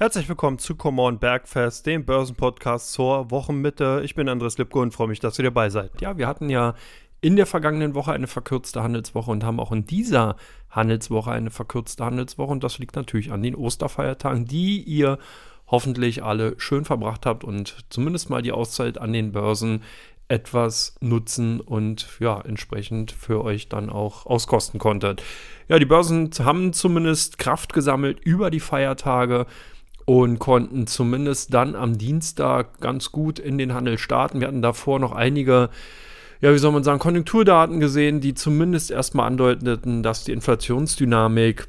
Herzlich willkommen zu Come On Bergfest, dem Börsenpodcast zur Wochenmitte. Ich bin Andres Lipko und freue mich, dass ihr dabei seid. Ja, wir hatten ja in der vergangenen Woche eine verkürzte Handelswoche und haben auch in dieser Handelswoche eine verkürzte Handelswoche. Und das liegt natürlich an den Osterfeiertagen, die ihr hoffentlich alle schön verbracht habt und zumindest mal die Auszeit an den Börsen etwas nutzen und ja, entsprechend für euch dann auch auskosten konntet. Ja, die Börsen haben zumindest Kraft gesammelt über die Feiertage und konnten zumindest dann am Dienstag ganz gut in den Handel starten. Wir hatten davor noch einige, ja, wie soll man sagen, Konjunkturdaten gesehen, die zumindest erstmal andeuteten, dass die Inflationsdynamik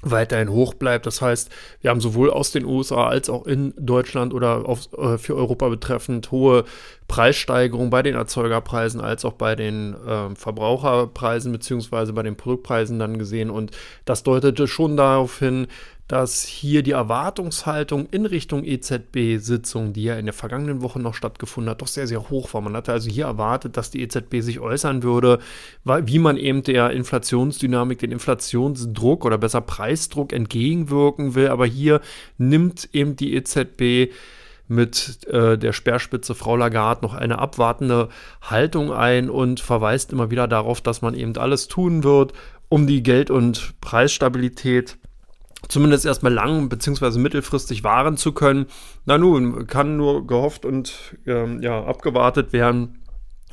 weiterhin hoch bleibt. Das heißt, wir haben sowohl aus den USA als auch in Deutschland oder auf, äh, für Europa betreffend hohe Preissteigerungen bei den Erzeugerpreisen als auch bei den äh, Verbraucherpreisen beziehungsweise bei den Produktpreisen dann gesehen. Und das deutete schon darauf hin, dass hier die Erwartungshaltung in Richtung EZB-Sitzung, die ja in der vergangenen Woche noch stattgefunden hat, doch sehr, sehr hoch war. Man hatte also hier erwartet, dass die EZB sich äußern würde, wie man eben der Inflationsdynamik, den Inflationsdruck oder besser Preisdruck entgegenwirken will. Aber hier nimmt eben die EZB mit äh, der Speerspitze Frau Lagarde noch eine abwartende Haltung ein und verweist immer wieder darauf, dass man eben alles tun wird, um die Geld- und Preisstabilität zumindest erstmal lang bzw. mittelfristig wahren zu können. Na nun, kann nur gehofft und ähm, ja, abgewartet werden,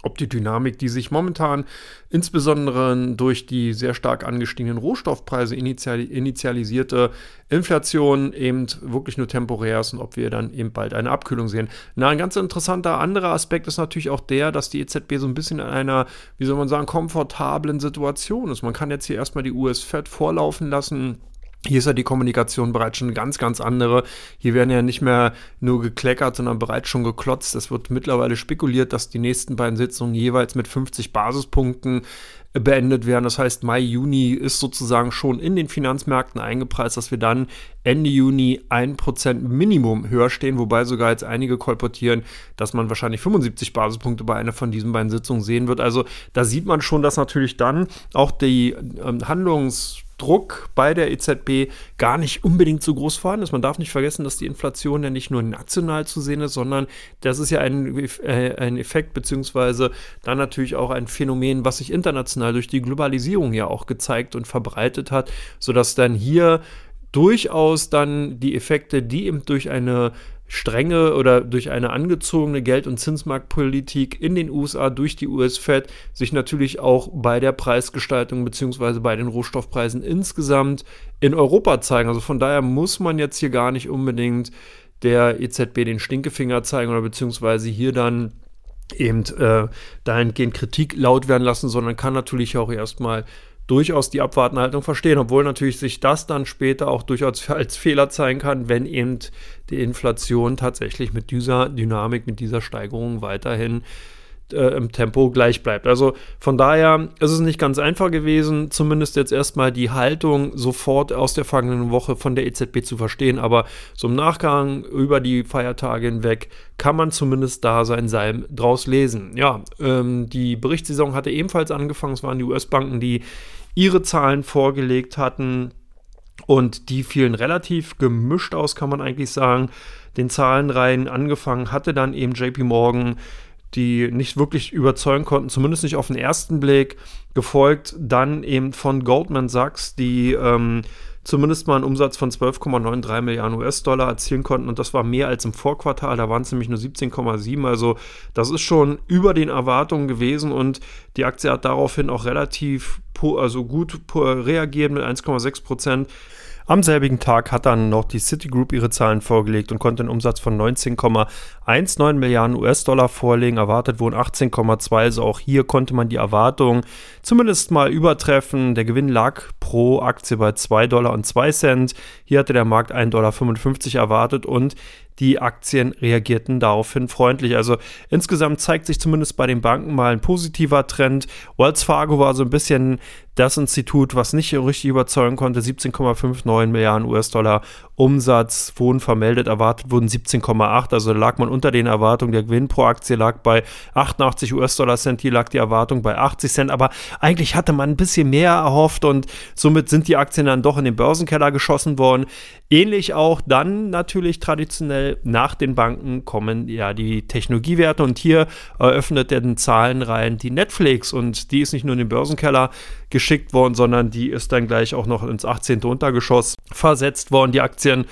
ob die Dynamik, die sich momentan insbesondere durch die sehr stark angestiegenen Rohstoffpreise initial, initialisierte Inflation eben wirklich nur temporär ist und ob wir dann eben bald eine Abkühlung sehen. Na, ein ganz interessanter anderer Aspekt ist natürlich auch der, dass die EZB so ein bisschen in einer, wie soll man sagen, komfortablen Situation ist. Man kann jetzt hier erstmal die US-Fed vorlaufen lassen hier ist ja die Kommunikation bereits schon ganz, ganz andere. Hier werden ja nicht mehr nur gekleckert, sondern bereits schon geklotzt. Es wird mittlerweile spekuliert, dass die nächsten beiden Sitzungen jeweils mit 50 Basispunkten beendet werden. Das heißt, Mai, Juni ist sozusagen schon in den Finanzmärkten eingepreist, dass wir dann Ende Juni 1% Minimum höher stehen, wobei sogar jetzt einige kolportieren, dass man wahrscheinlich 75 Basispunkte bei einer von diesen beiden Sitzungen sehen wird. Also da sieht man schon, dass natürlich dann auch die ähm, Handlungs- Druck bei der EZB gar nicht unbedingt so groß vorhanden ist. Man darf nicht vergessen, dass die Inflation ja nicht nur national zu sehen ist, sondern das ist ja ein, äh, ein Effekt, beziehungsweise dann natürlich auch ein Phänomen, was sich international durch die Globalisierung ja auch gezeigt und verbreitet hat, sodass dann hier durchaus dann die Effekte, die eben durch eine strenge oder durch eine angezogene Geld- und Zinsmarktpolitik in den USA durch die US-Fed sich natürlich auch bei der Preisgestaltung bzw. bei den Rohstoffpreisen insgesamt in Europa zeigen. Also von daher muss man jetzt hier gar nicht unbedingt der EZB den Stinkefinger zeigen oder beziehungsweise hier dann eben äh, dahingehend Kritik laut werden lassen, sondern kann natürlich auch erstmal durchaus die Abwartenhaltung verstehen, obwohl natürlich sich das dann später auch durchaus als Fehler zeigen kann, wenn eben die Inflation tatsächlich mit dieser Dynamik, mit dieser Steigerung weiterhin äh, im Tempo gleich bleibt. Also von daher ist es nicht ganz einfach gewesen, zumindest jetzt erstmal die Haltung sofort aus der vergangenen Woche von der EZB zu verstehen, aber so im Nachgang über die Feiertage hinweg kann man zumindest da sein Salm draus lesen. Ja, ähm, die Berichtssaison hatte ebenfalls angefangen, es waren die US-Banken, die ihre Zahlen vorgelegt hatten. Und die fielen relativ gemischt aus, kann man eigentlich sagen. Den Zahlenreihen angefangen hatte dann eben JP Morgan, die nicht wirklich überzeugen konnten, zumindest nicht auf den ersten Blick. Gefolgt dann eben von Goldman Sachs, die ähm, zumindest mal einen Umsatz von 12,93 Milliarden US-Dollar erzielen konnten. Und das war mehr als im Vorquartal. Da waren es nämlich nur 17,7. Also das ist schon über den Erwartungen gewesen. Und die Aktie hat daraufhin auch relativ also gut reagiert mit 1,6 Prozent. Am selbigen Tag hat dann noch die Citigroup ihre Zahlen vorgelegt und konnte einen Umsatz von 19,19 Milliarden US-Dollar vorlegen. Erwartet wurden 18,2. Also auch hier konnte man die Erwartungen zumindest mal übertreffen. Der Gewinn lag pro Aktie bei 2 Dollar und 2 Cent. Hier hatte der Markt 1,55 Dollar erwartet und die Aktien reagierten daraufhin freundlich. Also insgesamt zeigt sich zumindest bei den Banken mal ein positiver Trend. Wells Fargo war so ein bisschen Das Institut, was nicht richtig überzeugen konnte, 17,59 Milliarden US-Dollar Umsatz wurden vermeldet, erwartet wurden 17,8. Also lag man unter den Erwartungen. Der Gewinn pro Aktie lag bei 88 US-Dollar Cent. Hier lag die Erwartung bei 80 Cent. Aber eigentlich hatte man ein bisschen mehr erhofft und somit sind die Aktien dann doch in den Börsenkeller geschossen worden. Ähnlich auch dann natürlich traditionell nach den Banken kommen ja die Technologiewerte und hier eröffnet den Zahlenreihen die Netflix und die ist nicht nur in den Börsenkeller geschickt worden, sondern die ist dann gleich auch noch ins 18. Untergeschoss versetzt worden. Die Aktien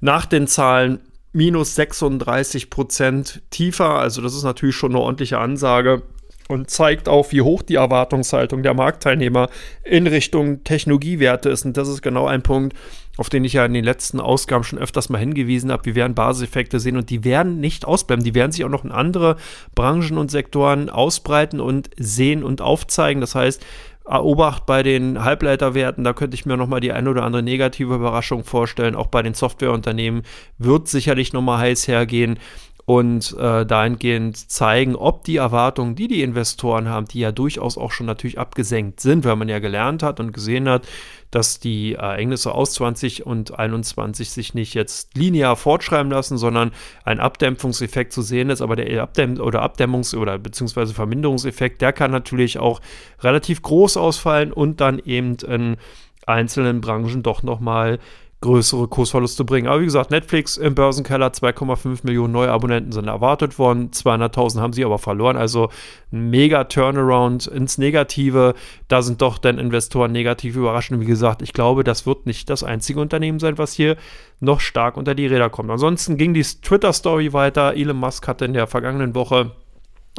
nach den Zahlen minus 36 Prozent tiefer, also das ist natürlich schon eine ordentliche Ansage und zeigt auch, wie hoch die Erwartungshaltung der Marktteilnehmer in Richtung Technologiewerte ist. Und das ist genau ein Punkt, auf den ich ja in den letzten Ausgaben schon öfters mal hingewiesen habe. Wir werden Basiseffekte sehen und die werden nicht ausbleiben. Die werden sich auch noch in andere Branchen und Sektoren ausbreiten und sehen und aufzeigen. Das heißt, Obacht bei den Halbleiterwerten, da könnte ich mir nochmal die ein oder andere negative Überraschung vorstellen. Auch bei den Softwareunternehmen wird sicherlich nochmal heiß hergehen und äh, dahingehend zeigen, ob die Erwartungen, die die Investoren haben, die ja durchaus auch schon natürlich abgesenkt sind, weil man ja gelernt hat und gesehen hat, dass die Ereignisse aus 20 und 21 sich nicht jetzt linear fortschreiben lassen, sondern ein Abdämpfungseffekt zu sehen ist. Aber der Abdämm oder Abdämmungs- oder beziehungsweise Verminderungseffekt, der kann natürlich auch relativ groß ausfallen und dann eben in einzelnen Branchen doch nochmal größere Kursverluste bringen. Aber wie gesagt, Netflix im Börsenkeller, 2,5 Millionen neue Abonnenten sind erwartet worden, 200.000 haben sie aber verloren. Also ein mega Turnaround ins Negative. Da sind doch dann Investoren negativ überrascht. Und wie gesagt, ich glaube, das wird nicht das einzige Unternehmen sein, was hier noch stark unter die Räder kommt. Ansonsten ging die Twitter-Story weiter. Elon Musk hatte in der vergangenen Woche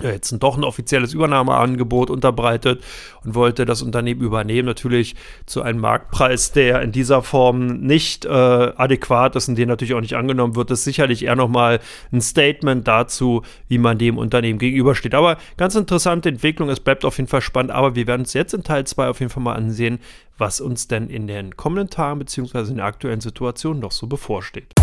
jetzt doch ein offizielles Übernahmeangebot unterbreitet und wollte das Unternehmen übernehmen. Natürlich zu einem Marktpreis, der in dieser Form nicht äh, adäquat ist und den natürlich auch nicht angenommen wird, ist sicherlich eher nochmal ein Statement dazu, wie man dem Unternehmen gegenübersteht. Aber ganz interessante Entwicklung, es bleibt auf jeden Fall spannend, aber wir werden uns jetzt in Teil 2 auf jeden Fall mal ansehen, was uns denn in den kommenden Tagen bzw. in der aktuellen Situation noch so bevorsteht.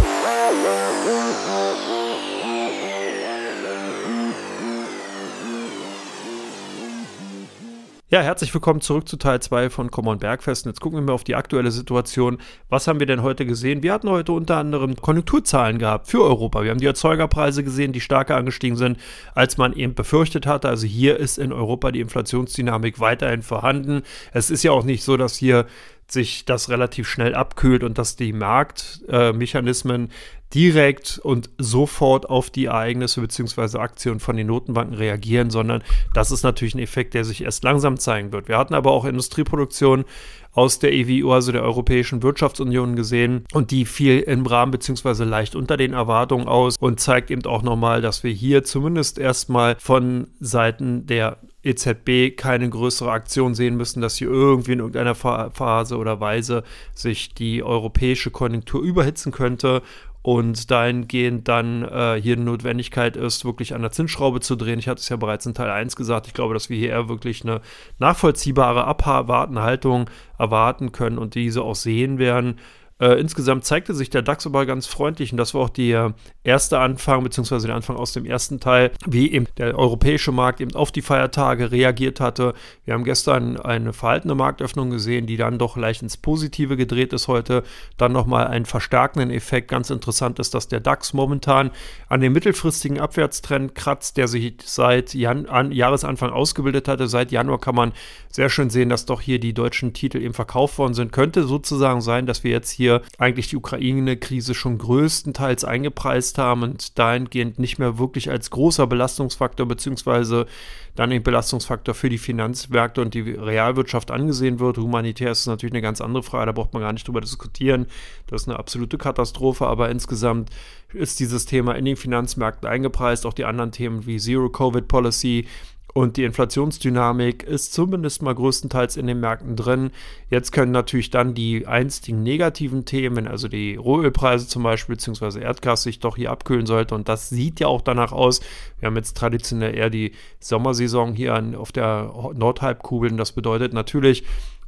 Ja, herzlich willkommen zurück zu Teil 2 von Common Bergfest. Jetzt gucken wir mal auf die aktuelle Situation. Was haben wir denn heute gesehen? Wir hatten heute unter anderem Konjunkturzahlen gehabt für Europa. Wir haben die Erzeugerpreise gesehen, die stärker angestiegen sind, als man eben befürchtet hatte. Also hier ist in Europa die Inflationsdynamik weiterhin vorhanden. Es ist ja auch nicht so, dass hier sich das relativ schnell abkühlt und dass die Marktmechanismen äh, direkt und sofort auf die Ereignisse bzw. Aktien von den Notenbanken reagieren, sondern das ist natürlich ein Effekt, der sich erst langsam zeigen wird. Wir hatten aber auch Industrieproduktion aus der EWU, also der Europäischen Wirtschaftsunion gesehen und die fiel im Rahmen bzw. leicht unter den Erwartungen aus und zeigt eben auch nochmal, dass wir hier zumindest erstmal von Seiten der EZB keine größere Aktion sehen müssen, dass hier irgendwie in irgendeiner Phase oder Weise sich die europäische Konjunktur überhitzen könnte und dahingehend dann äh, hier eine Notwendigkeit ist, wirklich an der Zinsschraube zu drehen. Ich hatte es ja bereits in Teil 1 gesagt, ich glaube, dass wir hier eher wirklich eine nachvollziehbare, abwartende Haltung erwarten können und diese auch sehen werden. Äh, insgesamt zeigte sich der DAX aber ganz freundlich und das war auch der erste Anfang, beziehungsweise der Anfang aus dem ersten Teil, wie eben der europäische Markt eben auf die Feiertage reagiert hatte. Wir haben gestern eine verhaltene Marktöffnung gesehen, die dann doch leicht ins Positive gedreht ist heute. Dann nochmal einen verstärkenden Effekt. Ganz interessant ist, dass der DAX momentan an dem mittelfristigen Abwärtstrend kratzt, der sich seit Jan an Jahresanfang ausgebildet hatte. Seit Januar kann man sehr schön sehen, dass doch hier die deutschen Titel eben verkauft worden sind. Könnte sozusagen sein, dass wir jetzt hier hier eigentlich die Ukraine-Krise schon größtenteils eingepreist haben und dahingehend nicht mehr wirklich als großer Belastungsfaktor beziehungsweise dann ein Belastungsfaktor für die Finanzmärkte und die Realwirtschaft angesehen wird. Humanitär ist natürlich eine ganz andere Frage, da braucht man gar nicht drüber diskutieren. Das ist eine absolute Katastrophe, aber insgesamt ist dieses Thema in den Finanzmärkten eingepreist. Auch die anderen Themen wie Zero-Covid-Policy, und die Inflationsdynamik ist zumindest mal größtenteils in den Märkten drin. Jetzt können natürlich dann die einstigen negativen Themen, also die Rohölpreise zum Beispiel, beziehungsweise Erdgas sich doch hier abkühlen sollte. Und das sieht ja auch danach aus. Wir haben jetzt traditionell eher die Sommersaison hier an, auf der Nordhalbkugel. Und das bedeutet natürlich,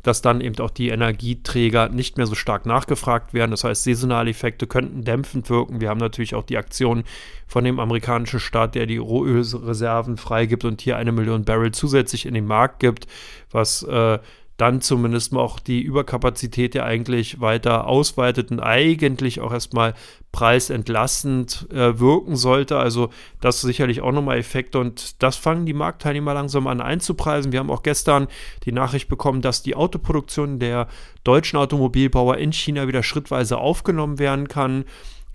dass dann eben auch die Energieträger nicht mehr so stark nachgefragt werden. Das heißt, saisonale Effekte könnten dämpfend wirken. Wir haben natürlich auch die Aktion von dem amerikanischen Staat, der die Rohölreserven freigibt und hier eine Million Barrel zusätzlich in den Markt gibt, was äh, dann zumindest mal auch die Überkapazität ja eigentlich weiter ausweitet und eigentlich auch erstmal preisentlastend äh, wirken sollte. Also das sicherlich auch nochmal Effekte und das fangen die Marktteilnehmer langsam an einzupreisen. Wir haben auch gestern die Nachricht bekommen, dass die Autoproduktion der deutschen Automobilbauer in China wieder schrittweise aufgenommen werden kann.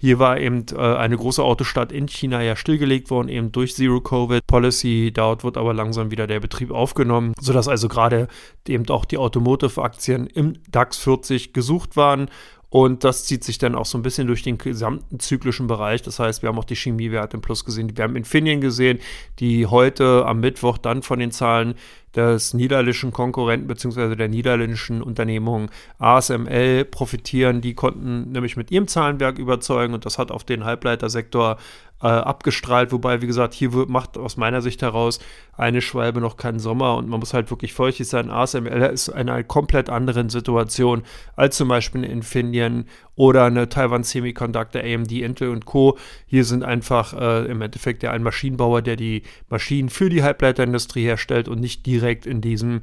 Hier war eben äh, eine große Autostadt in China ja stillgelegt worden, eben durch Zero-Covid-Policy. Dort wird aber langsam wieder der Betrieb aufgenommen, sodass also gerade eben auch die Automotive-Aktien im DAX 40 gesucht waren und das zieht sich dann auch so ein bisschen durch den gesamten zyklischen Bereich. Das heißt, wir haben auch die Chemiewerte im Plus gesehen. Wir haben Infineon gesehen, die heute am Mittwoch dann von den Zahlen des niederländischen Konkurrenten bzw. der niederländischen Unternehmung ASML profitieren. Die konnten nämlich mit ihrem Zahlenwerk überzeugen und das hat auf den Halbleitersektor äh, abgestrahlt. Wobei, wie gesagt, hier macht aus meiner Sicht heraus eine Schwalbe noch keinen Sommer und man muss halt wirklich feuchtig sein. ASML ist in einer komplett anderen Situation als zum Beispiel in Infineon oder eine Taiwan Semiconductor, AMD, Intel und Co. Hier sind einfach äh, im Endeffekt ja ein Maschinenbauer, der die Maschinen für die Halbleiterindustrie herstellt und nicht direkt in diesem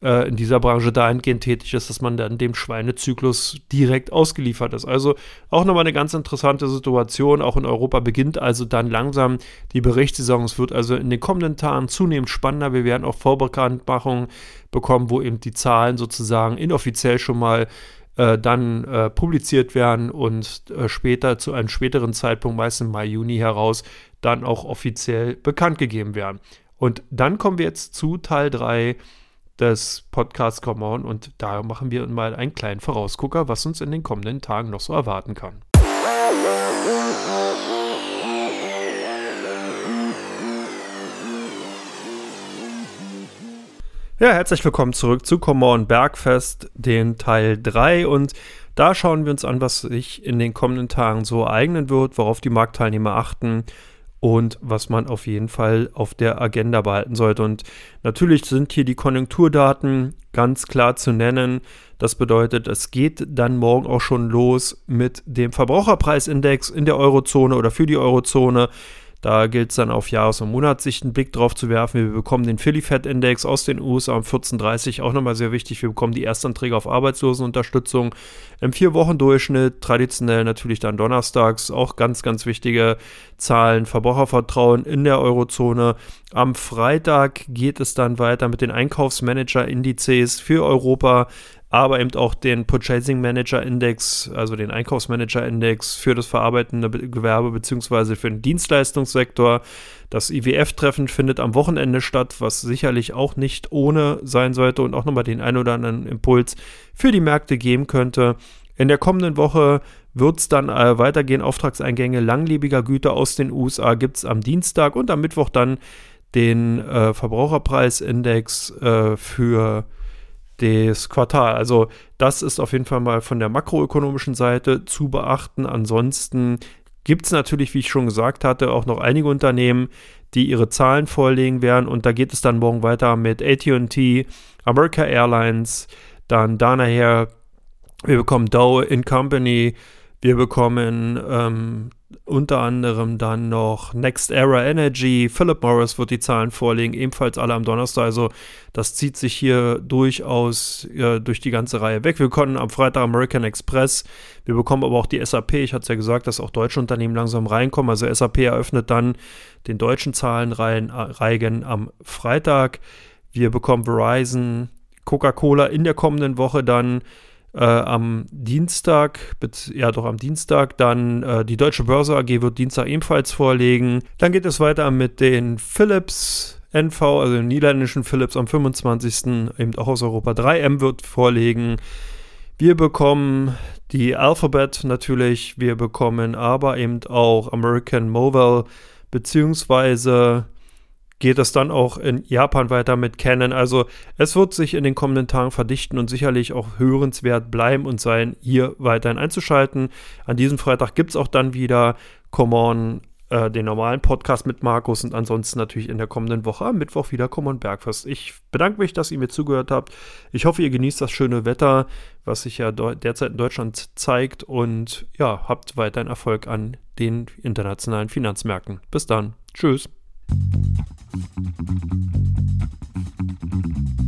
äh, in dieser Branche dahingehend tätig ist, dass man dann dem Schweinezyklus direkt ausgeliefert ist. Also auch nochmal eine ganz interessante Situation. Auch in Europa beginnt also dann langsam die Berichtssaison. Es wird also in den kommenden Tagen zunehmend spannender. Wir werden auch Vorbekanntmachungen bekommen, wo eben die Zahlen sozusagen inoffiziell schon mal äh, dann äh, publiziert werden und äh, später zu einem späteren Zeitpunkt, meist im Mai, Juni heraus, dann auch offiziell bekannt gegeben werden. Und dann kommen wir jetzt zu Teil 3 des Podcasts Come On und da machen wir mal einen kleinen Vorausgucker, was uns in den kommenden Tagen noch so erwarten kann. Ja, herzlich willkommen zurück zu Come On Bergfest, den Teil 3 und da schauen wir uns an, was sich in den kommenden Tagen so ereignen wird, worauf die Marktteilnehmer achten und was man auf jeden Fall auf der Agenda behalten sollte. Und natürlich sind hier die Konjunkturdaten ganz klar zu nennen. Das bedeutet, es geht dann morgen auch schon los mit dem Verbraucherpreisindex in der Eurozone oder für die Eurozone. Da gilt es dann auf Jahres- und Monatssicht einen Blick drauf zu werfen. Wir bekommen den Philly Fed Index aus den USA um 14.30 auch nochmal sehr wichtig. Wir bekommen die Erstanträge auf Arbeitslosenunterstützung im Vier-Wochen-Durchschnitt. Traditionell natürlich dann donnerstags auch ganz, ganz wichtige Zahlen. Verbrauchervertrauen in der Eurozone. Am Freitag geht es dann weiter mit den Einkaufsmanager-Indizes für Europa aber eben auch den Purchasing Manager Index, also den Einkaufsmanager Index für das verarbeitende Gewerbe bzw. für den Dienstleistungssektor. Das IWF-Treffen findet am Wochenende statt, was sicherlich auch nicht ohne sein sollte und auch nochmal den ein oder anderen Impuls für die Märkte geben könnte. In der kommenden Woche wird es dann äh, weitergehen. Auftragseingänge langlebiger Güter aus den USA gibt es am Dienstag und am Mittwoch dann den äh, Verbraucherpreisindex äh, für das Quartal. Also das ist auf jeden Fall mal von der makroökonomischen Seite zu beachten. Ansonsten gibt es natürlich, wie ich schon gesagt hatte, auch noch einige Unternehmen, die ihre Zahlen vorlegen werden. Und da geht es dann morgen weiter mit ATT, America Airlines, dann da nachher, wir bekommen Dow in Company, wir bekommen ähm, unter anderem dann noch Next Era Energy, Philip Morris wird die Zahlen vorlegen, ebenfalls alle am Donnerstag. Also das zieht sich hier durchaus äh, durch die ganze Reihe weg. Wir konnten am Freitag American Express, wir bekommen aber auch die SAP. Ich hatte es ja gesagt, dass auch deutsche Unternehmen langsam reinkommen. Also SAP eröffnet dann den deutschen Zahlenreihen äh, am Freitag. Wir bekommen Verizon, Coca-Cola in der kommenden Woche dann äh, am Dienstag, ja doch am Dienstag, dann äh, die Deutsche Börse AG wird Dienstag ebenfalls vorlegen. Dann geht es weiter mit den Philips NV, also den niederländischen Philips am 25. eben auch aus Europa 3M wird vorlegen. Wir bekommen die Alphabet natürlich, wir bekommen aber eben auch American Mobile beziehungsweise geht es dann auch in Japan weiter mit Canon. Also es wird sich in den kommenden Tagen verdichten und sicherlich auch hörenswert bleiben und sein, hier weiterhin einzuschalten. An diesem Freitag gibt es auch dann wieder Come On, äh, den normalen Podcast mit Markus und ansonsten natürlich in der kommenden Woche am Mittwoch wieder Come On Bergfest. Ich bedanke mich, dass ihr mir zugehört habt. Ich hoffe, ihr genießt das schöne Wetter, was sich ja derzeit in Deutschland zeigt und ja, habt weiterhin Erfolg an den internationalen Finanzmärkten. Bis dann. Tschüss. Thank you.